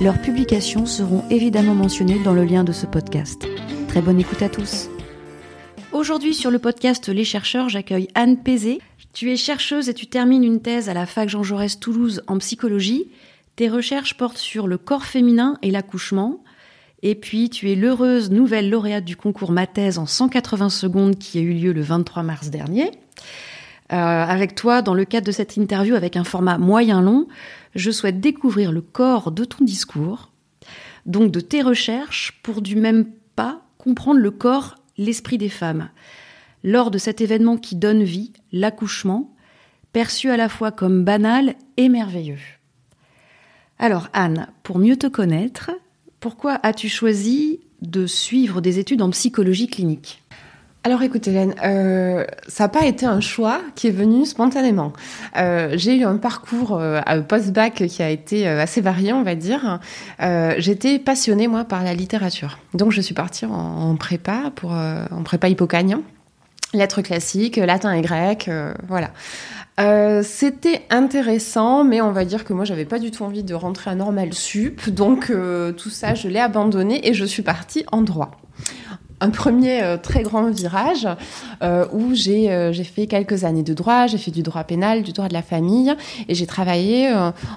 leurs publications seront évidemment mentionnées dans le lien de ce podcast. Très bonne écoute à tous. Aujourd'hui sur le podcast Les chercheurs, j'accueille Anne Pézé. Tu es chercheuse et tu termines une thèse à la fac Jean Jaurès Toulouse en psychologie. Tes recherches portent sur le corps féminin et l'accouchement. Et puis, tu es l'heureuse nouvelle lauréate du concours Ma thèse en 180 secondes qui a eu lieu le 23 mars dernier. Euh, avec toi, dans le cadre de cette interview avec un format moyen-long, je souhaite découvrir le corps de ton discours, donc de tes recherches, pour du même pas comprendre le corps, l'esprit des femmes. Lors de cet événement qui donne vie, l'accouchement, perçu à la fois comme banal et merveilleux. Alors Anne, pour mieux te connaître, pourquoi as-tu choisi de suivre des études en psychologie clinique? Alors écoute Hélène, euh, ça n'a pas été un choix qui est venu spontanément. Euh, j'ai eu un parcours euh, post-bac qui a été assez varié, on va dire. J'étais passionnée moi par la littérature, donc je suis partie en, prépa pour en prépa hippocagnan, lettres classiques, latin et grec, voilà. C'était intéressant, mais on va dire que moi j'avais pas du tout envie de rentrer à normal sup, donc tout ça je l'ai abandonné et je suis partie en droit un premier euh, très grand virage euh, où j'ai euh, j'ai fait quelques années de droit, j'ai fait du droit pénal, du droit de la famille et j'ai travaillé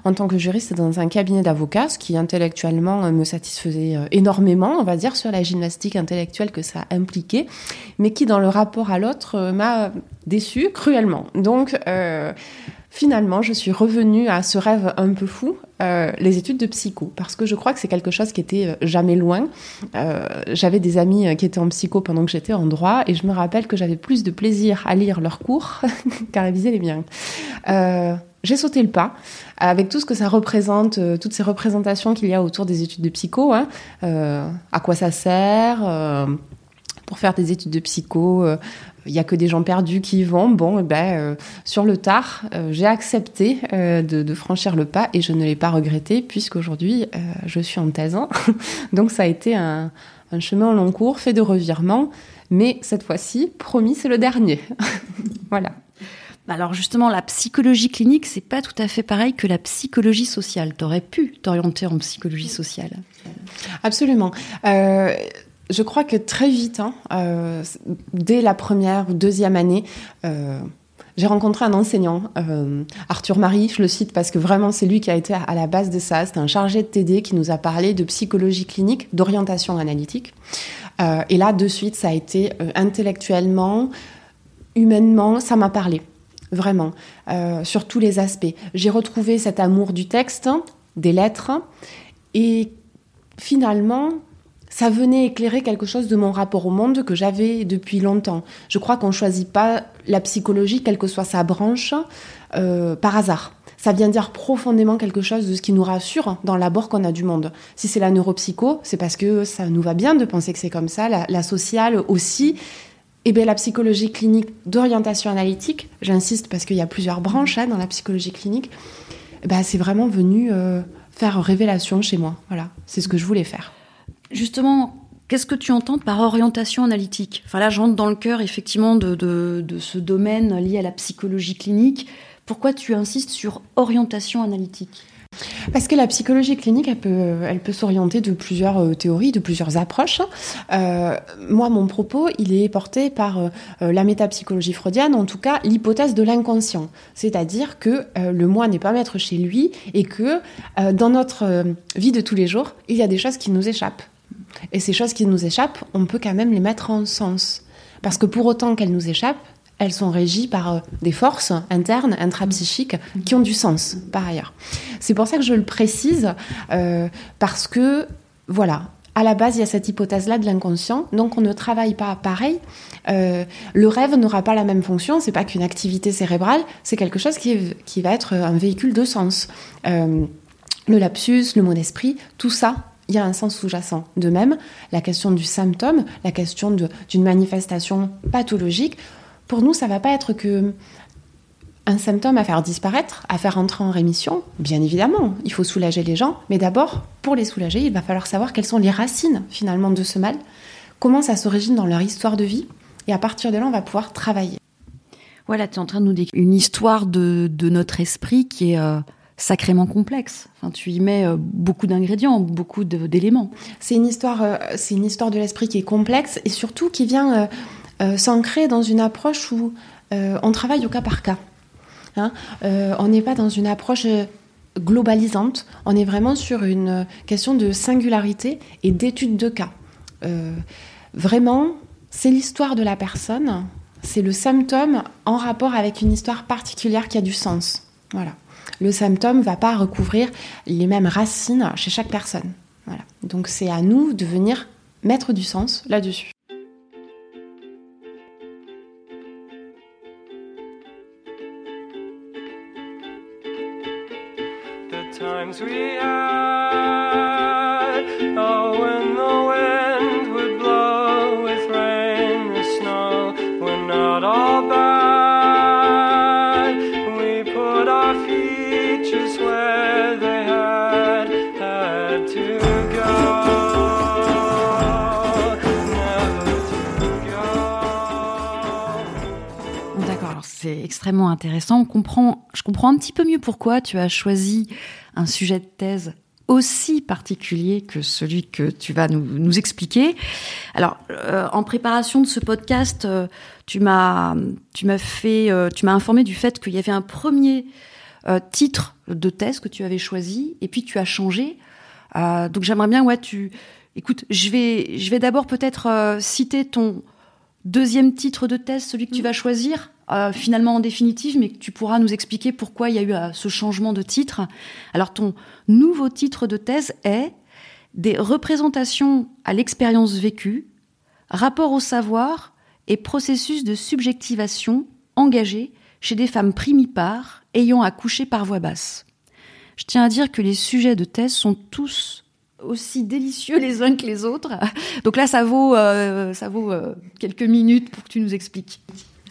en tant que juriste dans un cabinet d'avocats, ce qui intellectuellement me satisfaisait énormément, on va dire, sur la gymnastique intellectuelle que ça impliquait, mais qui dans le rapport à l'autre m'a déçu cruellement. Donc finalement, je suis revenue à ce rêve un peu fou, euh, les études de psycho, parce que je crois que c'est quelque chose qui était jamais loin. Euh, j'avais des amis qui étaient en psycho pendant que j'étais en droit, et je me rappelle que j'avais plus de plaisir à lire leurs cours qu'à réviser les miens. Euh, j'ai sauté le pas avec tout ce que ça représente, euh, toutes ces représentations qu'il y a autour des études de psycho. Hein, euh, à quoi ça sert euh, pour faire des études de psycho il y a que des gens perdus qui y vont. Bon, eh ben, euh, sur le tard, euh, j'ai accepté euh, de, de, franchir le pas et je ne l'ai pas regretté puisqu'aujourd'hui, je suis en thèse. Donc ça a été un, un chemin au long cours, fait de revirements. Mais cette fois-ci, promis, c'est le dernier. voilà. Alors justement, la psychologie clinique, c'est pas tout à fait pareil que la psychologie sociale. T'aurais pu t'orienter en psychologie sociale. Absolument. Euh, je crois que très vite, hein, euh, dès la première ou deuxième année, euh, j'ai rencontré un enseignant, euh, Arthur Marie, je le cite parce que vraiment c'est lui qui a été à la base de ça. C'est un chargé de TD qui nous a parlé de psychologie clinique, d'orientation analytique. Et là, de suite, ça a été intellectuellement, humainement, ça m'a parlé, vraiment, sur tous les aspects. J'ai retrouvé cet amour du texte, des lettres, et finalement, ça venait éclairer quelque chose de mon rapport au monde que j'avais depuis longtemps. Je crois qu'on choisit pas la psychologie, quelle que soit sa branche, euh, par hasard. Ça vient dire profondément quelque chose de ce qui nous rassure dans l'abord qu'on a du monde. Si c'est la neuropsycho, c'est parce que ça nous va bien de penser que c'est comme ça, la, sociale aussi. Et bien la psychologie clinique d'orientation analytique, j'insiste parce qu'il y a plusieurs branches hein, dans la psychologie clinique, ben, c'est vraiment venu euh, faire révélation chez moi. Voilà, c'est ce que je voulais faire justement, qu'est-ce que tu entends par orientation analytique? Enfin là, j'entre dans le cœur effectivement de, ce domaine lié à la psychologie clinique. Pourquoi tu insistes sur orientation analytique? Parce que la psychologie clinique, elle peut, elle peut s'orienter de plusieurs euh, théories, de plusieurs approches. Euh, moi, mon propos, il est porté par euh, la métapsychologie freudienne, en tout cas l'hypothèse de l'inconscient. C'est-à-dire que le moi n'est pas maître chez lui et que dans notre vie de tous les jours, il y a des choses qui nous échappent. Et ces choses qui nous échappent, on peut quand même les mettre en sens. Parce que pour autant qu'elles nous échappent, elles sont régies par euh, des forces internes, intrapsychiques, qui ont du sens, par ailleurs. C'est pour ça que je le précise, euh, parce que, voilà, à la base, il y a cette hypothèse-là de l'inconscient, donc on ne travaille pas pareil. Euh, le rêve n'aura pas la même fonction, c'est pas qu'une activité cérébrale, c'est quelque chose qui, qui va être un véhicule de sens. Le lapsus, le mot d'esprit, tout ça, il y a un sens sous-jacent. De même, la question du symptôme, la question d'une manifestation pathologique, pour nous, ça va pas être que un symptôme à faire disparaître, à faire entrer en rémission, bien évidemment, il faut soulager les gens, mais d'abord, pour les soulager, il va falloir savoir quelles sont les racines finalement de ce mal, comment ça s'origine dans leur histoire de vie, et à partir de là, on va pouvoir travailler. Voilà, tu es en train de nous décrire une histoire de, notre esprit qui est euh, sacrément complexe. Enfin, tu y mets euh, beaucoup d'ingrédients, beaucoup d'éléments. C'est une histoire, euh, c'est une histoire de l'esprit qui est complexe et surtout qui vient s'ancrer dans une approche où on travaille au cas par cas. Hein. Euh, on n'est pas dans une approche euh, globalisante, on est vraiment sur une euh, question de singularité et d'étude de cas. vraiment, c'est l'histoire de la personne, c'est le symptôme en rapport avec une histoire particulière qui a du sens. Voilà. Le symptôme ne va pas recouvrir les mêmes racines chez chaque personne. Donc c'est à nous de venir mettre du sens là-dessus. C'est extrêmement intéressant. On comprend, je comprends un petit peu mieux pourquoi tu as choisi un sujet de thèse aussi particulier que celui que tu vas nous, expliquer. Alors, euh, en préparation de ce podcast, euh, tu m'as tu m'as fait euh, tu m'as informé du fait qu'il y avait un premier titre de thèse que tu avais choisi et puis tu as changé. donc j'aimerais bien ouais tu écoute, je vais je vais d'abord peut-être citer ton deuxième titre de thèse, celui que tu mm. vas choisir euh, finalement en définitive, mais tu pourras nous expliquer pourquoi il y a eu euh, ce changement de titre. Alors ton nouveau titre de thèse est Des représentations à l'expérience vécue, rapport au savoir et processus de subjectivation engagés chez des femmes primipares ayant accouché par voix basse. Je tiens à dire que les sujets de thèse sont tous aussi délicieux les uns que les autres. Donc là, ça vaut, euh, ça vaut quelques minutes pour que tu nous expliques.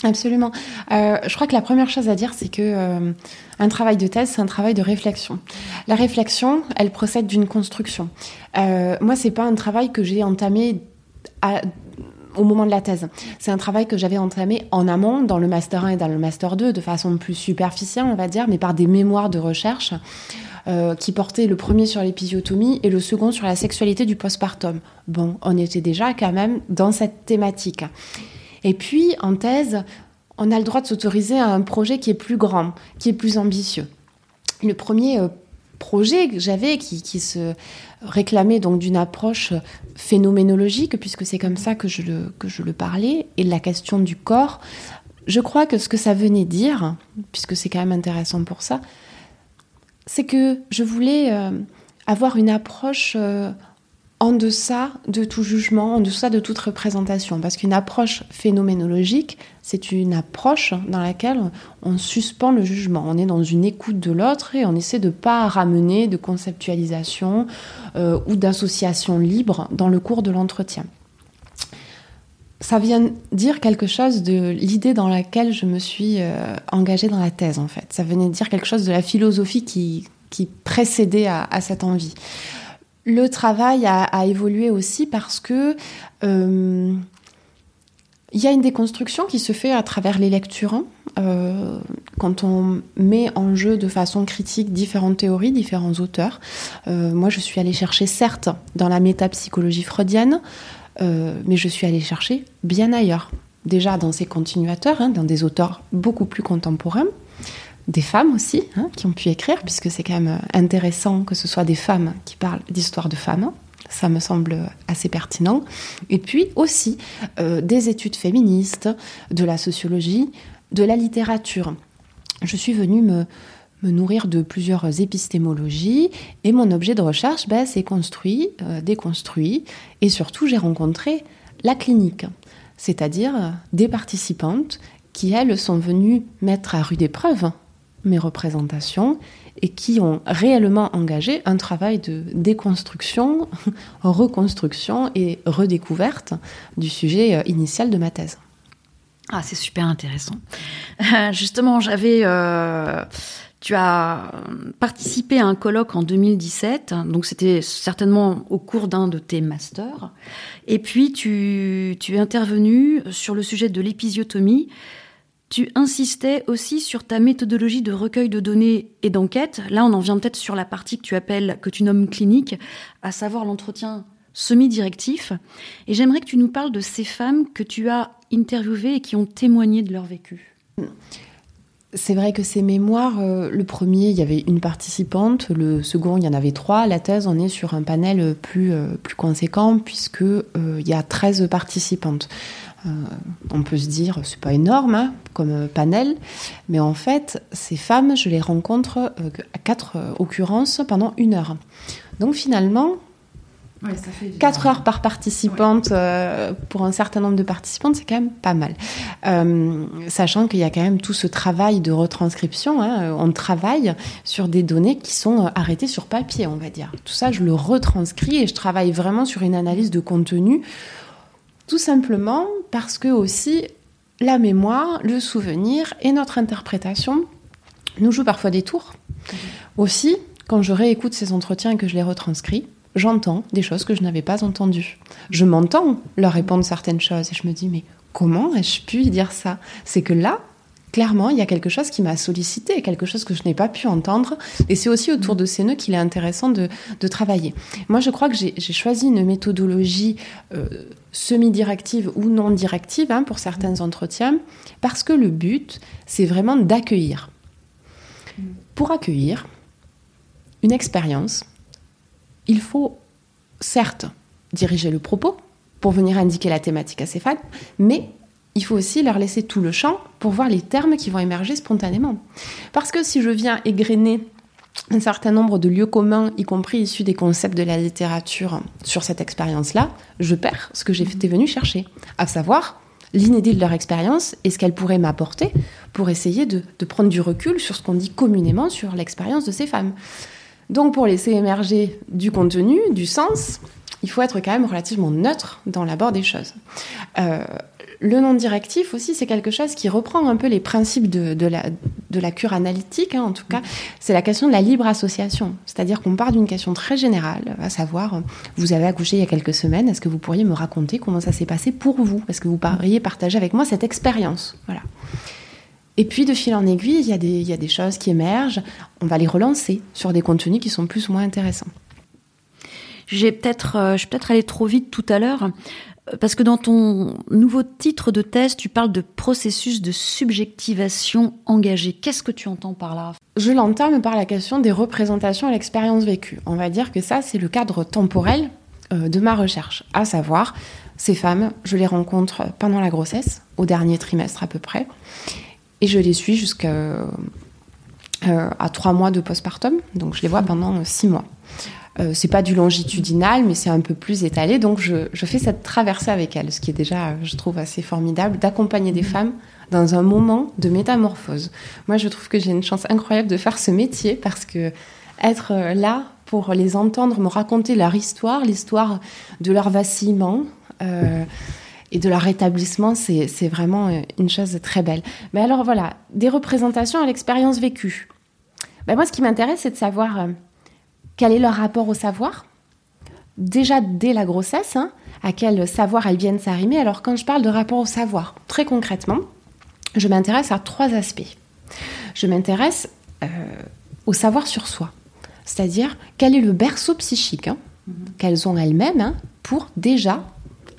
Absolument. Euh, je crois que la première chose à dire, c'est que euh, un travail de thèse, c'est un travail de réflexion. La réflexion, elle procède d'une construction. Euh, moi, c'est pas un travail que j'ai entamé au moment de la thèse. C'est un travail que j'avais entamé en amont, dans le master 1 et dans le master 2, de façon plus superficielle, on va dire, mais par des mémoires de recherche. Euh, qui portaient le premier sur l'épisiotomie et le second sur la sexualité du postpartum. Bon, on était déjà quand même dans cette thématique. Et puis, en thèse, on a le droit de s'autoriser à un projet qui est plus grand, qui est plus ambitieux. Le premier euh, projet que j'avais, qui, se réclamait donc d'une approche phénoménologique, puisque c'est comme ça que je, le, que je le parlais, et la question du corps, je crois que ce que ça venait dire, puisque c'est quand même intéressant pour ça, c'est que je voulais euh, avoir une approche euh, en deçà de tout jugement, en deçà de toute représentation. Parce qu'une approche phénoménologique, c'est une approche dans laquelle on suspend le jugement. On est dans une écoute de l'autre et on essaie de ne pas ramener de conceptualisation euh, ou d'association libre dans le cours de l'entretien. Ça vient dire quelque chose de l'idée dans laquelle je me suis euh, engagée dans la thèse, en fait. Ça venait dire quelque chose de la philosophie qui, précédait à cette envie. Le travail a, évolué aussi parce que euh, il y a une déconstruction qui se fait à travers les lectures. Hein. Euh, quand on met en jeu de façon critique différentes théories, différents auteurs. Euh, moi, je suis allée chercher, certes, dans la métapsychologie freudienne, mais je suis allée chercher bien ailleurs. Déjà dans ces continuateurs, hein, dans des auteurs beaucoup plus contemporains, des femmes aussi hein, qui ont pu écrire, puisque c'est quand même intéressant que ce soit des femmes qui parlent d'histoire de femmes. Ça me semble assez pertinent. Et puis aussi euh, des études féministes, de la sociologie, de la littérature. Je suis venue me, nourrir de plusieurs épistémologies et mon objet de recherche ben, s'est construit, euh, déconstruit et surtout j'ai rencontré la clinique, c'est-à-dire des participantes qui, elles, sont venues mettre à rude épreuve mes représentations et qui ont réellement engagé un travail de déconstruction, reconstruction et redécouverte du sujet euh, initial de ma thèse. Ah, c'est super intéressant. justement, j'avais euh, tu as participé à un colloque en 2017, donc c'était certainement au cours d'un de tes masters. Et puis tu, tu es intervenu sur le sujet de l'épisiotomie. Tu insistais aussi sur ta méthodologie de recueil de données et d'enquête. Là, on en vient peut-être sur la partie que tu appelles, que tu nommes clinique, à savoir l'entretien semi-directif. Et j'aimerais que tu nous parles de ces femmes que tu as interviewées et qui ont témoigné de leur vécu. C'est vrai que ces mémoires, euh, le premier, il y avait une participante, le second, il y en avait trois. La thèse, on est sur un panel plus, euh, plus conséquent puisque euh, il y a 13 participantes. On peut se dire, c'est pas énorme hein, comme panel, mais en fait, ces femmes, je les rencontre à quatre occurrences pendant une heure. Donc finalement, 4 heures par participante euh, pour un certain nombre de participantes, c'est quand même pas mal. Euh, sachant qu'il y a quand même tout ce travail de retranscription. Hein, on travaille sur des données qui sont euh, arrêtées sur papier, on va dire. Tout ça, je le retranscris et je travaille vraiment sur une analyse de contenu. Tout simplement parce que aussi la mémoire, le souvenir et notre interprétation nous jouent parfois des tours. Aussi, quand je réécoute ces entretiens et que je les retranscris, j'entends des choses que je n'avais pas entendues. Je m'entends leur répondre certaines choses et je me dis mais comment ai-je pu dire ça? C'est que là, clairement, il y a quelque chose qui m'a sollicité, quelque chose que je n'ai pas pu entendre. Et c'est aussi autour de ces nœuds qu'il est intéressant de, travailler. Moi, je crois que j'ai choisi une méthodologie euh, semi-directive ou non directive hein, pour certains entretiens, parce que le but, c'est vraiment d'accueillir. Pour accueillir une expérience, il faut certes diriger le propos pour venir indiquer la thématique à ces femmes, mais il faut aussi leur laisser tout le champ pour voir les termes qui vont émerger spontanément. Parce que si je viens égrener un certain nombre de lieux communs, y compris issus des concepts de la littérature sur cette expérience-là, je perds ce que j'étais venu chercher, à savoir l'inédit de leur expérience et ce qu'elle pourrait m'apporter pour essayer de, prendre du recul sur ce qu'on dit communément sur l'expérience de ces femmes. Donc pour laisser émerger du contenu, du sens, il faut être quand même relativement neutre dans l'abord des choses. Euh, le non directif aussi, c'est quelque chose qui reprend un peu les principes de, la, cure analytique, hein, en tout cas, c'est la question de la libre association. C'est-à-dire qu'on part d'une question très générale, à savoir, vous avez accouché il y a quelques semaines, est-ce que vous pourriez me raconter comment ça s'est passé pour vous? Est-ce que vous pourriez partager avec moi cette expérience? Voilà. Et puis, de fil en aiguille, il y, a des, choses qui émergent. On va les relancer sur des contenus qui sont plus ou moins intéressants. J'ai peut-être, euh, je vais peut-être aller trop vite tout à l'heure, parce que dans ton nouveau titre de thèse, tu parles de processus de subjectivation engagée. Qu'est-ce que tu entends par là? Je l'entends par la question des représentations à l'expérience vécue. On va dire que ça, c'est le cadre temporel euh, de ma recherche, à savoir, ces femmes, je les rencontre pendant la grossesse, au dernier trimestre à peu près. Et je les suis jusqu'à euh, trois mois de postpartum. Donc je les vois pendant six mois. Euh, c'est pas du longitudinal, mais c'est un peu plus étalé. Donc je, fais cette traversée avec elles, ce qui est déjà, je trouve, assez formidable, d'accompagner des femmes dans un moment de métamorphose. Moi, je trouve que j'ai une chance incroyable de faire ce métier parce que être euh, là pour les entendre me raconter leur histoire, l'histoire de leur vacillement, euh, et de leur rétablissement, c'est vraiment euh, une chose très belle. Mais alors voilà, des représentations à l'expérience vécue. Ben moi, ce qui m'intéresse, c'est de savoir quel est leur rapport au savoir? Déjà dès la grossesse, hein, à quel savoir elles viennent s'arrimer. Alors quand je parle de rapport au savoir, très concrètement, je m'intéresse à trois aspects. Je m'intéresse euh, au savoir sur soi, c'est-à-dire quel est le berceau psychique hein, mm-hmm. qu'elles ont elles-mêmes hein, pour déjà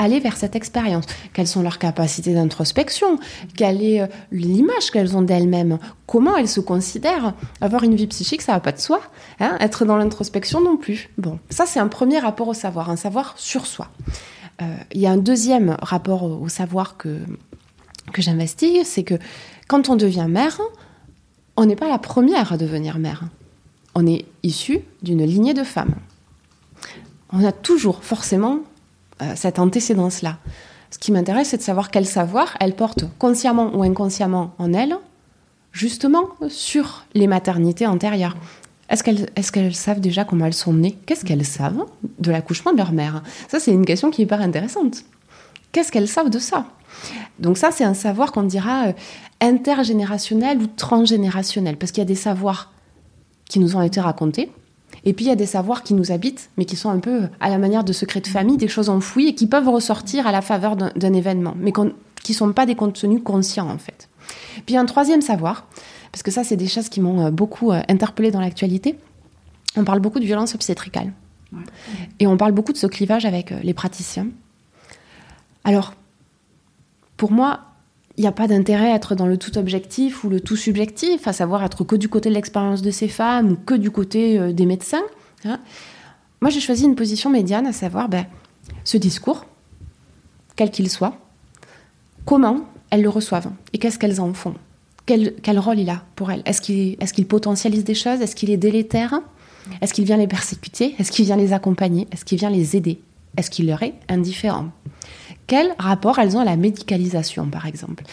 aller vers cette expérience. Quelles sont leurs capacités d'introspection? Quelle est euh, l'image qu'elles ont d'elles-mêmes? Comment elles se considèrent? Avoir une vie psychique, ça va pas de soi. Hein Être dans l'introspection non plus. Bon, ça c'est un premier rapport au savoir, un savoir sur soi. Euh, il y a un deuxième rapport au, savoir que, que j'investigue, c'est que quand on devient mère, on n'est pas la première à devenir mère. On est issu d'une lignée de femmes. On a toujours forcément cette antécédence-là. Ce qui m'intéresse, c'est de savoir quel savoir elle porte consciemment ou inconsciemment en elle, justement sur les maternités antérieures. Est-ce qu'elles est qu'elles savent déjà comment elles sont nées? Qu'est-ce qu'elles savent de l'accouchement de leur mère? Ça, c'est une question qui est hyper intéressante. Qu'est-ce qu'elles savent de ça? Donc ça, c'est un savoir qu'on dira euh, intergénérationnel ou transgénérationnel, parce qu'il y a des savoirs qui nous ont été racontés, et puis il y a des savoirs qui nous habitent, mais qui sont un peu à la manière de secrets de famille, des choses enfouies et qui peuvent ressortir à la faveur d'un événement, mais qui ne sont pas des contenus conscients en fait. Puis un troisième savoir, parce que ça, c'est des choses qui m'ont euh, beaucoup euh, interpellée dans l'actualité. On parle beaucoup de violence obstétricale. Et on parle beaucoup de ce clivage avec euh, les praticiens. Alors, pour moi, il n'y a pas d'intérêt à être dans le tout objectif ou le tout subjectif, à savoir être que du côté de l'expérience de ces femmes ou que du côté des médecins. Hein. Moi, j'ai choisi une position médiane, à savoir ben, ce discours, quel qu'il soit, comment elles le reçoivent et qu'est-ce qu'elles en font quel, rôle il a pour elle Est-ce qu'il est potentialise des choses Est-ce qu'il est délétère Est-ce qu'il vient les persécuter Est-ce qu'il vient les accompagner Est-ce qu'il vient les aider Est-ce qu'il leur est indifférent Quel rapport elles ont à la médicalisation, par exemple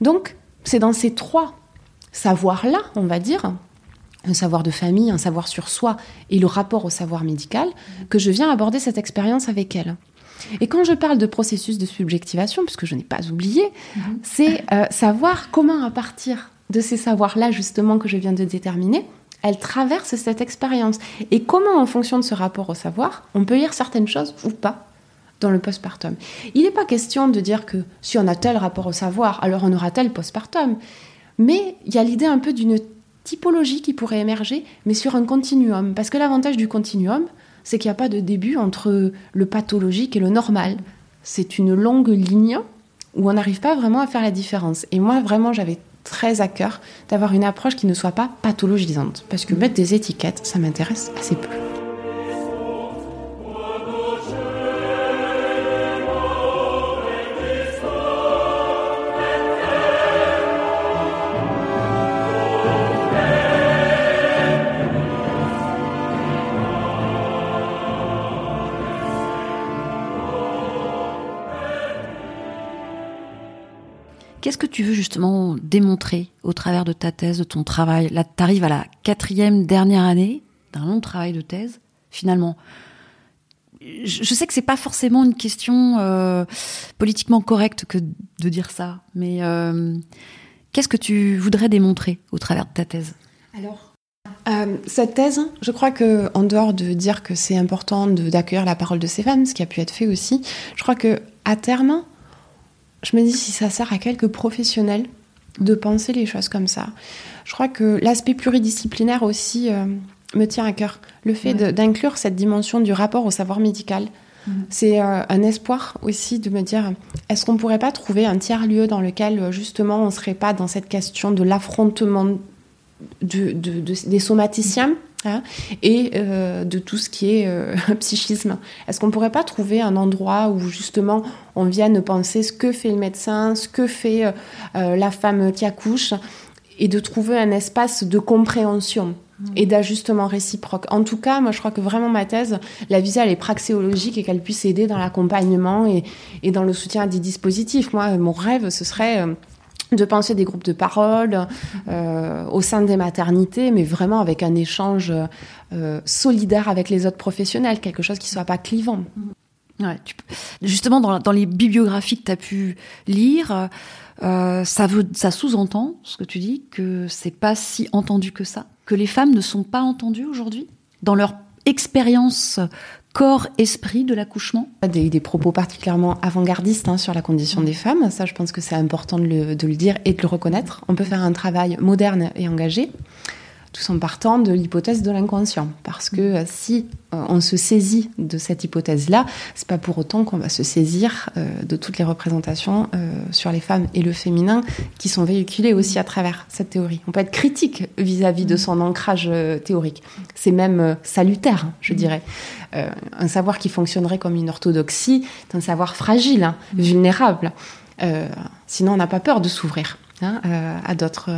Donc, c'est dans ces trois savoirs-là, on va dire, un savoir de famille, un savoir sur soi et le rapport au savoir médical, que je viens aborder cette expérience avec elle. Et quand je parle de processus de subjectivation, puisque je n'ai pas oublié, mhm. c'est euh, savoir comment, à partir de ces savoirs-là, justement, que je viens de déterminer, elle traverse cette expérience. Et comment, en fonction de ce rapport au savoir, on peut lire certaines choses ou pas dans le postpartum. Il n'est pas question de dire que si on a tel rapport au savoir, alors on aura tel postpartum. Mais il y a l'idée un peu d'une typologie qui pourrait émerger, mais sur un continuum. Parce que l'avantage du continuum, c'est qu'il n'y a pas de début entre le pathologique et le normal. C'est une longue ligne où on n'arrive pas vraiment à faire la différence. Et moi, vraiment, j'avais très à cœur d'avoir une approche qui ne soit pas pathologisante. Parce que mettre des étiquettes, ça m'intéresse assez peu. Qu'est-ce que tu veux justement démontrer au travers de ta thèse, de ton travail Là, tu arrives à la quatrième dernière année d'un long travail de thèse. Finalement, je sais que c'est pas forcément une question euh, politiquement correcte que de dire ça, mais euh, qu'est-ce que tu voudrais démontrer au travers de ta thèse? Alors, euh, cette thèse, je crois que en dehors de dire que c'est important d'accueillir la parole de ces femmes, ce qui a pu être fait aussi, je crois que à terme, je me dis si ça sert à quelques professionnels de penser les choses comme ça. Je crois que l'aspect pluridisciplinaire aussi euh, me tient à cœur. Le fait d'inclure cette dimension du rapport au savoir médical, mm. c'est euh, un espoir aussi de me dire est-ce qu'on pourrait pas trouver un tiers lieu dans lequel euh, justement on serait pas dans cette question de l'affrontement des somaticiens? Hein, et euh, de tout ce qui est euh, psychisme. Est-ce qu'on ne pourrait pas trouver un endroit où justement on vienne penser ce que fait le médecin, ce que fait euh, la femme qui accouche, et de trouver un espace de compréhension mmh. et d'ajustement réciproque? En tout cas, moi je crois que vraiment ma thèse, la visée elle est praxéologique et qu'elle puisse aider dans l'accompagnement et, et, dans le soutien à des dispositifs. Moi, mon rêve, ce serait de penser des groupes de parole euh, au sein des maternités, mais vraiment avec un échange euh, solidaire avec les autres professionnels, quelque chose qui soit pas clivant. Ouais, Justement, dans, les bibliographies que tu as pu lire, euh, ça, ça sous-entend ce que tu dis, que c'est pas si entendu que ça, que les femmes ne sont pas entendues aujourd'hui? Dans leur expérience corps-esprit de l'accouchement des, des, propos particulièrement avant-gardistes hein, sur la condition des femmes. Ça, je pense que c'est important de le, de le, dire et de le reconnaître. On peut faire un travail moderne et engagé tout en partant de l'hypothèse de l'inconscient. Parce que euh, si euh, on se saisit de cette hypothèse-là, c'est pas pour autant qu'on va se saisir euh, de toutes les représentations sur les femmes et le féminin qui sont véhiculées aussi à travers cette théorie. On peut être critique vis-à-vis de son ancrage théorique. C'est même salutaire, je dirais. un savoir qui fonctionnerait comme une orthodoxie est un savoir fragile, hein, vulnérable. sinon, on n'a pas peur de s'ouvrir. Hein, à d'autres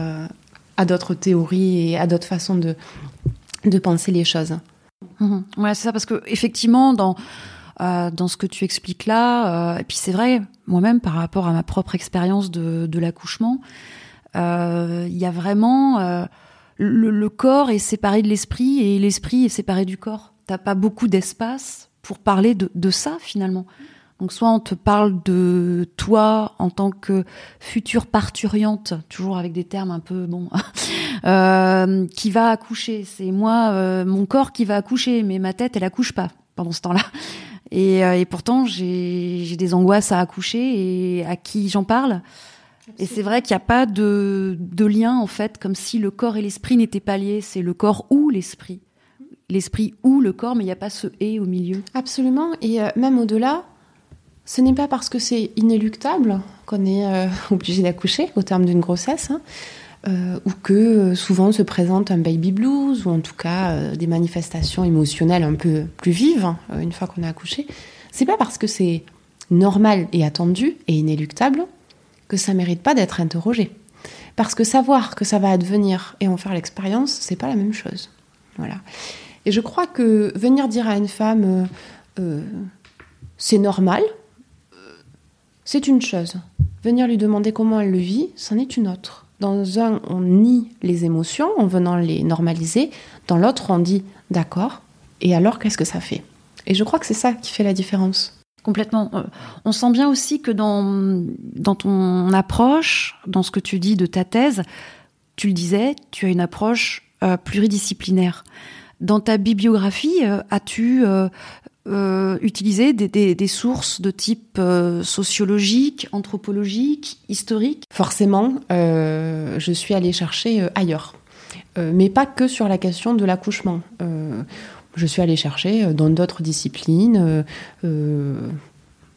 à d'autres théories et à d'autres façons de, de penser les choses. Mhm. Ouais, c'est ça, parce que effectivement, dans, euh, dans ce que tu expliques là, euh, et puis c'est vrai, moi-même, par rapport à ma propre expérience de, de l'accouchement, euh, il y a vraiment le, corps est séparé de l'esprit et l'esprit est séparé du corps. T'as pas beaucoup d'espace pour parler de, ça finalement. Donc soit on te parle de toi en tant que future parturiante, toujours avec des termes un peu bon, euh, qui va accoucher. C'est moi, euh, mon corps qui va accoucher, mais ma tête elle accouche pas pendant ce temps-là. Et, euh, et pourtant j'ai des angoisses à accoucher et à qui j'en parle et c'est vrai qu'il n'y a pas de, de, lien, en fait, comme si le corps et l'esprit n'étaient pas liés. C'est le corps ou l'esprit. L'esprit ou le corps, mais il n'y a pas ce et au milieu. Absolument. Et euh, même au-delà, ce n'est pas parce que c'est inéluctable qu'on est euh, obligé d'accoucher au terme d'une grossesse, hein, euh, ou que souvent se présente un baby blues, ou en tout cas des manifestations émotionnelles un peu plus vives hein, une fois qu'on a accouché. C'est pas parce que c'est normal et attendu et inéluctable que ça mérite pas d'être interrogé. Parce que savoir que ça va advenir et en faire l'expérience, c'est pas la même chose. Voilà. Et je crois que venir dire à une femme euh, euh, c'est normal, euh, c'est une chose. Venir lui demander comment elle le vit, c'en est une autre. Dans un, on nie les émotions en venant les normaliser. Dans l'autre, on dit d'accord. Et alors, qu'est-ce que ça fait? Et je crois que c'est ça qui fait la différence. Complètement. Euh, on sent bien aussi que dans, dans ton approche, dans ce que tu dis de ta thèse, tu le disais, tu as une approche euh, pluridisciplinaire. Dans ta bibliographie, euh, as-tu utilisé des, des, sources de type sociologique, anthropologique, historique Forcément, je suis allée chercher ailleurs. mais pas que sur la question de l'accouchement je suis allée chercher euh, dans d'autres disciplines, euh, euh,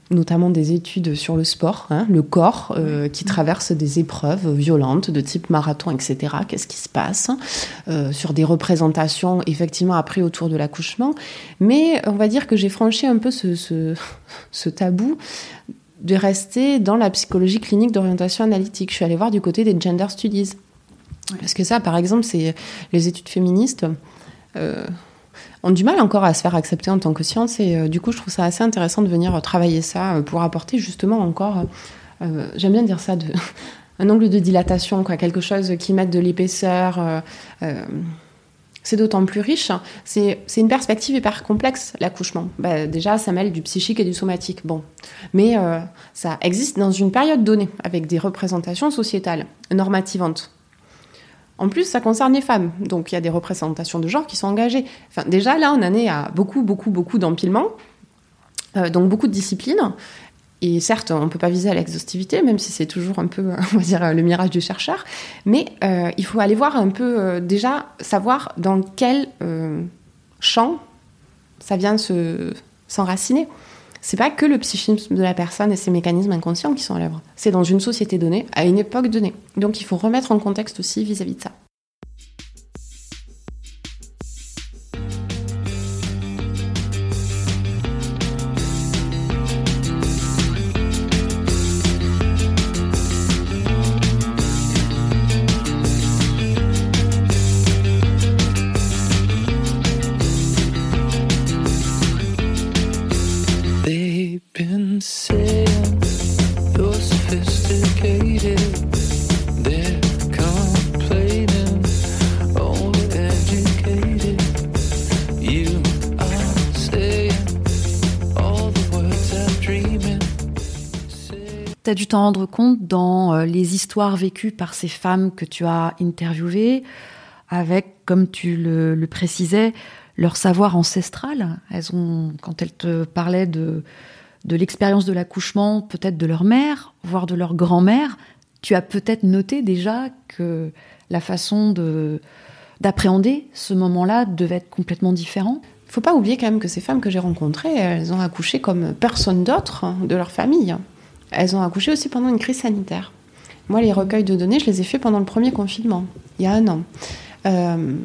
notamment des études sur le sport, hein, le corps qui traverse des épreuves violentes de type marathon, etc. Qu'est-ce qui se passe Sur des représentations, effectivement, après autour de l'accouchement. Mais on va dire que j'ai franchi un peu ce, ce, tabou de rester dans la psychologie clinique d'orientation analytique. Je suis allée voir du côté des gender studies. Parce que ça, par exemple, c'est les études féministes ont du mal encore à se faire accepter en tant que science. Et euh, du coup, je trouve ça assez intéressant de venir travailler ça euh, pour apporter justement encore, euh, j'aime bien dire ça, un angle de dilatation, quoi, quelque chose qui mette de l'épaisseur. c'est d'autant plus riche. C'est une perspective hyper complexe, l'accouchement. Bah, déjà, ça mêle du psychique et du somatique. Bon. Mais ça existe dans une période donnée, avec des représentations sociétales, normativantes. En plus, ça concerne les femmes, donc il y a des représentations de genre qui sont engagées. Déjà, là, on en est à beaucoup, beaucoup, beaucoup d'empilements, euh, donc beaucoup de disciplines. Et certes, on ne peut pas viser à l'exhaustivité, même si c'est toujours un peu, on le mirage du chercheur. Mais euh, il faut aller voir un peu, euh, déjà, savoir dans quel champ ça vient s'enraciner. C'est pas que le psychisme de la personne et ses mécanismes inconscients qui sont à l'œuvre. C'est dans une société donnée, à une époque donnée. Donc il faut remettre en contexte aussi vis à -vis de ça. Dû t'en rendre compte dans euh, les histoires vécues par ces femmes que tu as interviewées, avec, comme tu le, précisais, leur savoir ancestral. Elles ont, quand elles te parlaient de, de l'expérience de l'accouchement, peut-être de leur mère, voire de leur grand-mère, tu as peut-être noté déjà que la façon de d'appréhender ce moment-là devait être complètement différent. Faut pas oublier quand même que ces femmes que j'ai rencontrées, elles ont accouché comme personne d'autre de leur famille. Elles ont accouché aussi pendant une crise sanitaire. Moi, les recueils de données, je les ai faits pendant le premier confinement, il y a un an. Euh,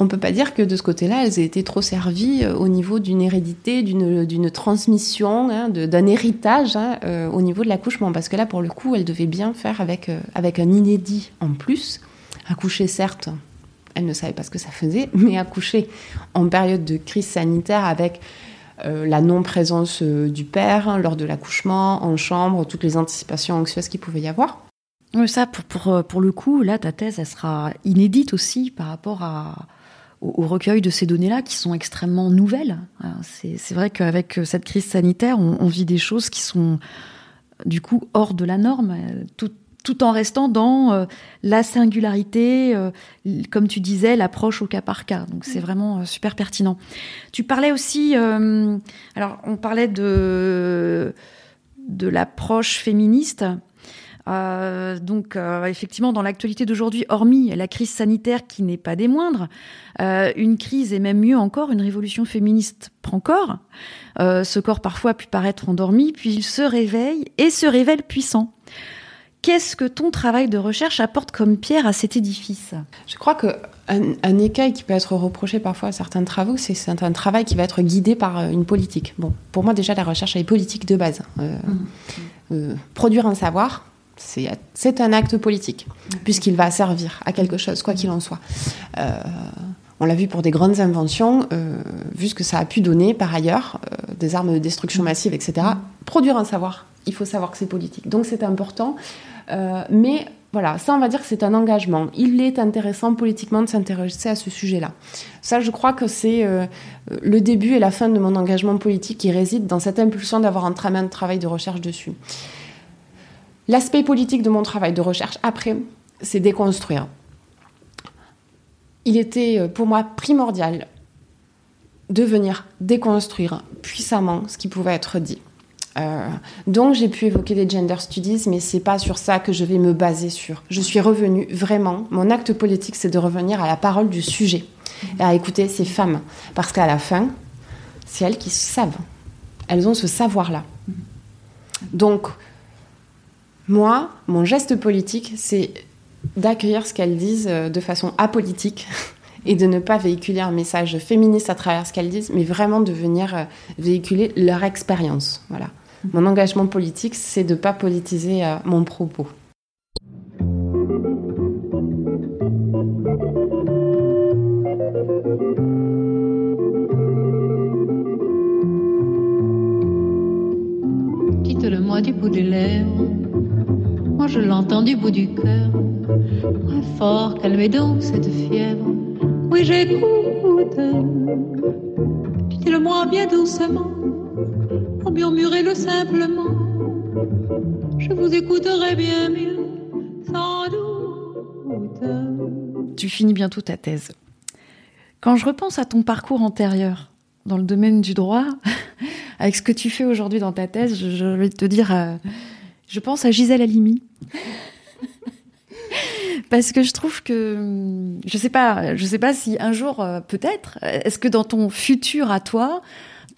on ne peut pas dire que de ce côté-là, elles aient été trop servies euh, au niveau d'une hérédité, d'une transmission, hein, d'un héritage hein, euh, au niveau de l'accouchement. Parce que là, pour le coup, elles devaient bien faire avec, avec un inédit en plus. Accoucher, certes, elles ne savaient pas ce que ça faisait, mais accoucher en période de crise sanitaire avec euh, la non-présence euh, du père hein, lors de l'accouchement, en chambre, toutes les anticipations anxieuses qu'il pouvait y avoir. ça, pour, pour, pour, le coup, là, ta thèse, elle sera inédite aussi par rapport au, recueil de ces données-là qui sont extrêmement nouvelles. C'est vrai qu'avec cette crise sanitaire, on, vit des choses qui sont du coup hors de la norme. Tout en restant dans euh, la singularité, euh, comme tu disais, l'approche au cas par cas. Donc c'est vraiment euh, super pertinent. Tu parlais aussi, alors on parlait de de l'approche féministe. donc effectivement, dans l'actualité d'aujourd'hui, hormis la crise sanitaire qui n'est pas des moindres, une crise et même mieux encore, une révolution féministe prend corps. ce corps parfois a pu paraître endormi, puis il se réveille et se révèle puissant. Qu'est-ce que ton travail de recherche apporte comme pierre à cet édifice? Je crois que un, écueil qui peut être reproché parfois à certains travaux, c'est un travail qui va être guidé par euh, une politique. Bon, pour moi déjà la recherche est politique de base. Euh, mmh. euh, produire un savoir, c'est un acte politique, mmh. puisqu'il va servir à quelque chose, quoi qu'il en soit. on l'a vu pour des grandes inventions, vu ce que ça a pu donner par ailleurs, des armes de destruction mmh. massive, etc. Produire un savoir, il faut savoir que c'est politique. Donc c'est important. Euh, mais voilà, ça on va dire que c'est un engagement. Il est intéressant politiquement de s'intéresser à ce sujet-là. Ça, je crois que c'est euh, le début et la fin de mon engagement politique qui réside dans cette impulsion d'avoir un travail de recherche dessus. L'aspect politique de mon travail de recherche, après, c'est déconstruire. Il était euh, pour moi primordial de venir déconstruire puissamment ce qui pouvait être dit. Euh, donc j'ai pu évoquer les gender studies, mais c'est pas sur ça que je vais me baser sur. Je suis revenue vraiment. Mon acte politique, c'est de revenir à la parole du sujet et à écouter ces femmes, parce qu'à la fin, c'est elles qui savent. Elles ont ce savoir-là. Donc moi, mon geste politique, c'est d'accueillir ce qu'elles disent euh, de façon apolitique et de ne pas véhiculer un message féministe à travers ce qu'elles disent, mais vraiment de venir euh, véhiculer leur expérience. Voilà. Mon engagement politique, c'est de ne pas politiser mon propos. Quitte-le-moi du bout des lèvres, moi je l'entends du bout du cœur. Très fort, calmez donc cette fièvre. Oui, j'écoute. Dites-le-moi bien doucement murmurez-le simplement. Je vous écouterai bien mieux, sans doute. Tu finis bientôt ta thèse. Quand je repense à ton parcours antérieur dans le domaine du droit, avec ce que tu fais aujourd'hui dans ta thèse, je, vais te dire, euh, je pense à Gisèle Halimi. Parce que je trouve que, je sais pas, je sais pas si un jour, euh, peut-être, est-ce que dans ton futur à toi,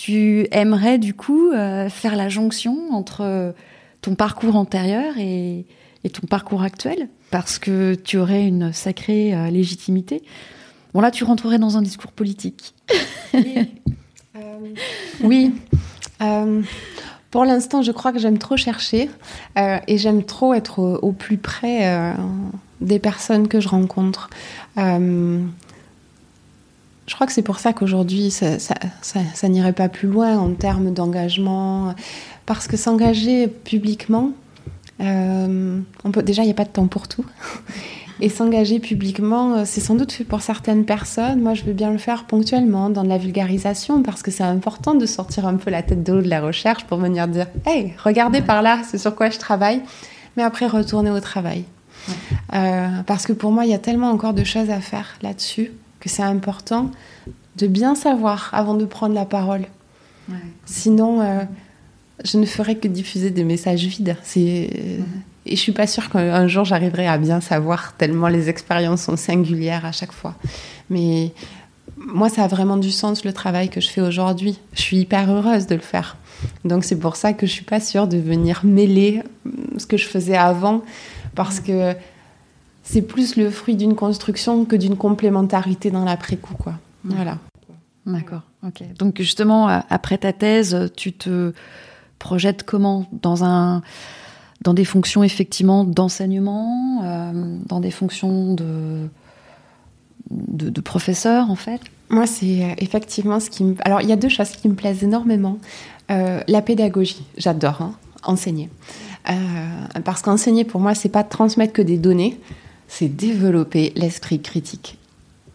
tu aimerais du coup euh, faire la jonction entre ton parcours antérieur et, ton parcours actuel? Parce que tu aurais une sacrée euh, légitimité. Bon là, tu rentrerais dans un discours politique. oui. Euh, pour l'instant, je crois que j'aime trop chercher et j'aime trop être au, plus près des personnes que je rencontre. Je crois que c'est pour ça qu'aujourd'hui, ça, n'irait pas plus loin en termes d'engagement. Parce que s'engager publiquement, euh, on peut, déjà, il n'y a pas de temps pour tout. Et s'engager publiquement, euh, c'est sans doute fait pour certaines personnes. Moi, je veux bien le faire ponctuellement, dans de la vulgarisation, parce que c'est important de sortir un peu la tête de l'eau de la recherche pour venir dire Hey, regardez par là, c'est sur quoi je travaille. Mais après, retourner au travail. Euh, parce que pour moi, il y a tellement encore de choses à faire là-dessus que c'est important de bien savoir avant de prendre la parole. Sinon, euh, je ne ferai que diffuser des messages vides. C'est... Et je suis pas sûre qu'un jour j'arriverai à bien savoir, tellement les expériences sont singulières à chaque fois. Mais moi, ça a vraiment du sens le travail que je fais aujourd'hui. Je suis hyper heureuse de le faire. Donc c'est pour ça que je suis pas sûre de venir mêler ce que je faisais avant, parce que c'est plus le fruit d'une construction que d'une complémentarité dans l'après-coup, quoi. Voilà. D'accord. Ok. Donc justement, après ta thèse, tu te projettes comment? Dans un dans des fonctions effectivement d'enseignement, euh, dans des fonctions de, de, professeur en fait? Moi, c'est euh, effectivement ce qui me. Alors, il y a deux choses qui me plaisent énormément. Euh, la pédagogie, j'adore hein, enseigner. parce qu'enseigner pour moi, c'est pas transmettre que des données, c'est développer l'esprit critique.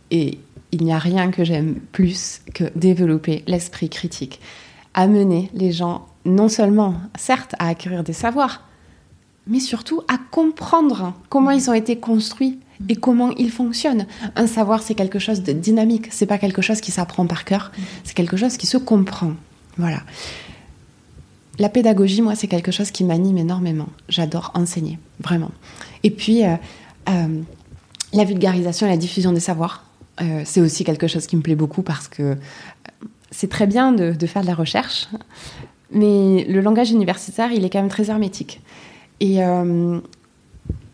Et il n'y a rien que j'aime plus que développer l'esprit critique. Amener les gens non seulement, certes, à acquérir des savoirs, mais surtout à comprendre comment ils ont été construits et comment ils fonctionnent. Un savoir, c'est quelque chose de dynamique, c'est pas quelque chose qui s'apprend par cœur, c'est quelque chose qui se comprend. Voilà. La pédagogie, moi, c'est quelque chose qui m'anime énormément. J'adore enseigner, vraiment. Et puis, euh, euh, la vulgarisation et la diffusion des savoirs, euh, c'est aussi quelque chose qui me plaît beaucoup parce que c'est très bien de, faire de la recherche, mais le langage universitaire, il est quand même très hermétique. Et euh,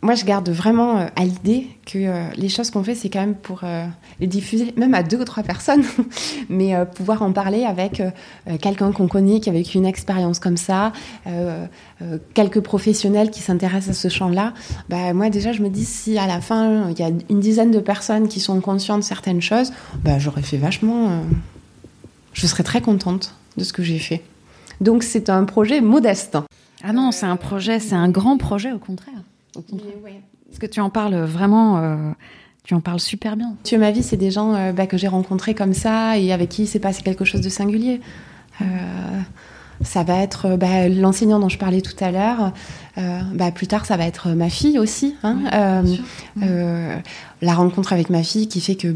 moi, je garde vraiment euh, à l'idée que euh, les choses qu'on fait, c'est quand même pour les diffuser, même à deux ou trois personnes, mais pouvoir en parler avec quelqu'un qu'on connaît, qui a vécu une expérience comme ça, quelques professionnels qui s'intéressent à ce champ-là. Bah, moi, déjà, je me dis, si à la fin, il y a une dizaine de personnes qui sont conscientes de certaines choses, bah, j'aurais fait vachement. je serais très contente de ce que j'ai fait. Donc, c'est un projet modeste. Ah non, c'est un projet, c'est un grand projet au contraire. Parce que tu en parles vraiment, euh, tu en parles super bien. Tu ma vie, c'est des gens euh, bah, que j'ai rencontrés comme ça et avec qui s'est passé quelque chose de singulier. Euh, ça va être bah, l'enseignant dont je parlais tout à l'heure. Bah, plus tard, ça va être ma fille aussi. Hein. la rencontre avec ma fille qui fait que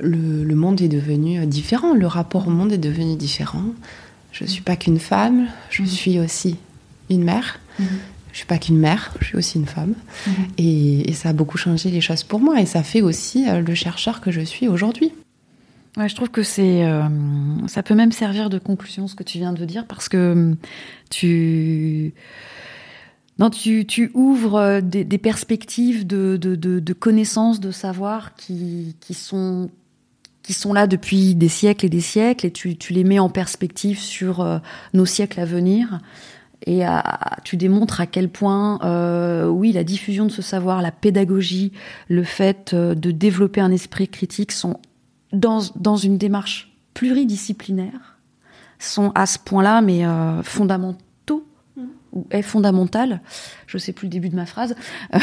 le, le, monde est devenu différent, le rapport au monde est devenu différent. Je ne suis pas qu'une femme, je mhm. suis aussi une mère. Mhm. Je ne suis pas qu'une mère, je suis aussi une femme. Mhm. Et, ça a beaucoup changé les choses pour moi. Et ça fait aussi euh, le chercheur que je suis aujourd'hui. Ouais, je trouve que c'est, euh, ça peut même servir de conclusion ce que tu viens de dire parce que hum, tu, non, tu, tu ouvres euh, des, perspectives de, de, de, de, connaissances, de savoir qui, qui sont qui sont là depuis des siècles et des siècles, et tu, tu les mets en perspective sur euh, nos siècles à venir. Et tu démontres à quel point, euh, oui, la diffusion de ce savoir, la pédagogie, le fait euh, de développer un esprit critique sont dans, dans une démarche pluridisciplinaire, sont à ce point-là, mais euh, fondamentaux ou est fondamental. Je sais plus le début de ma phrase,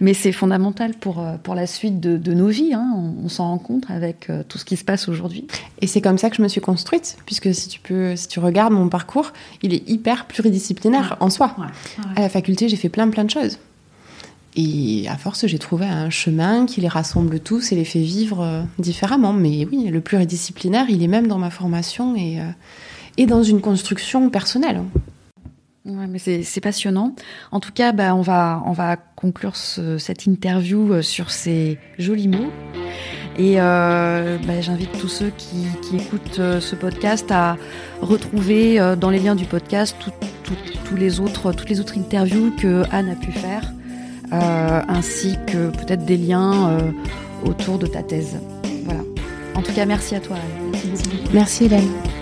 mais c'est fondamental pour euh, pour la suite de, de nos vies. Hein. On, s'en rend compte avec euh, tout ce qui se passe aujourd'hui. Et c'est comme ça que je me suis construite, puisque si tu peux, si tu regardes mon parcours, il est hyper pluridisciplinaire en soi. À la faculté, j'ai fait plein plein de choses. Et à force, j'ai trouvé un chemin qui les rassemble tous et les fait vivre euh, différemment. Mais oui, le pluridisciplinaire, il est même dans ma formation et, et dans une construction personnelle. Ouais, mais c'est passionnant. En tout cas, bah, on, va, on va conclure ce, cette interview euh, sur ces jolis mots. Et euh, bah, j'invite tous ceux qui, qui écoutent euh, ce podcast à retrouver euh, dans les liens du podcast tout, les autres, toutes les autres interviews que Anne a pu faire, euh, ainsi que peut-être des liens euh, autour de ta thèse. Voilà. En tout cas, merci à toi. Anne. Merci. Merci Hélène.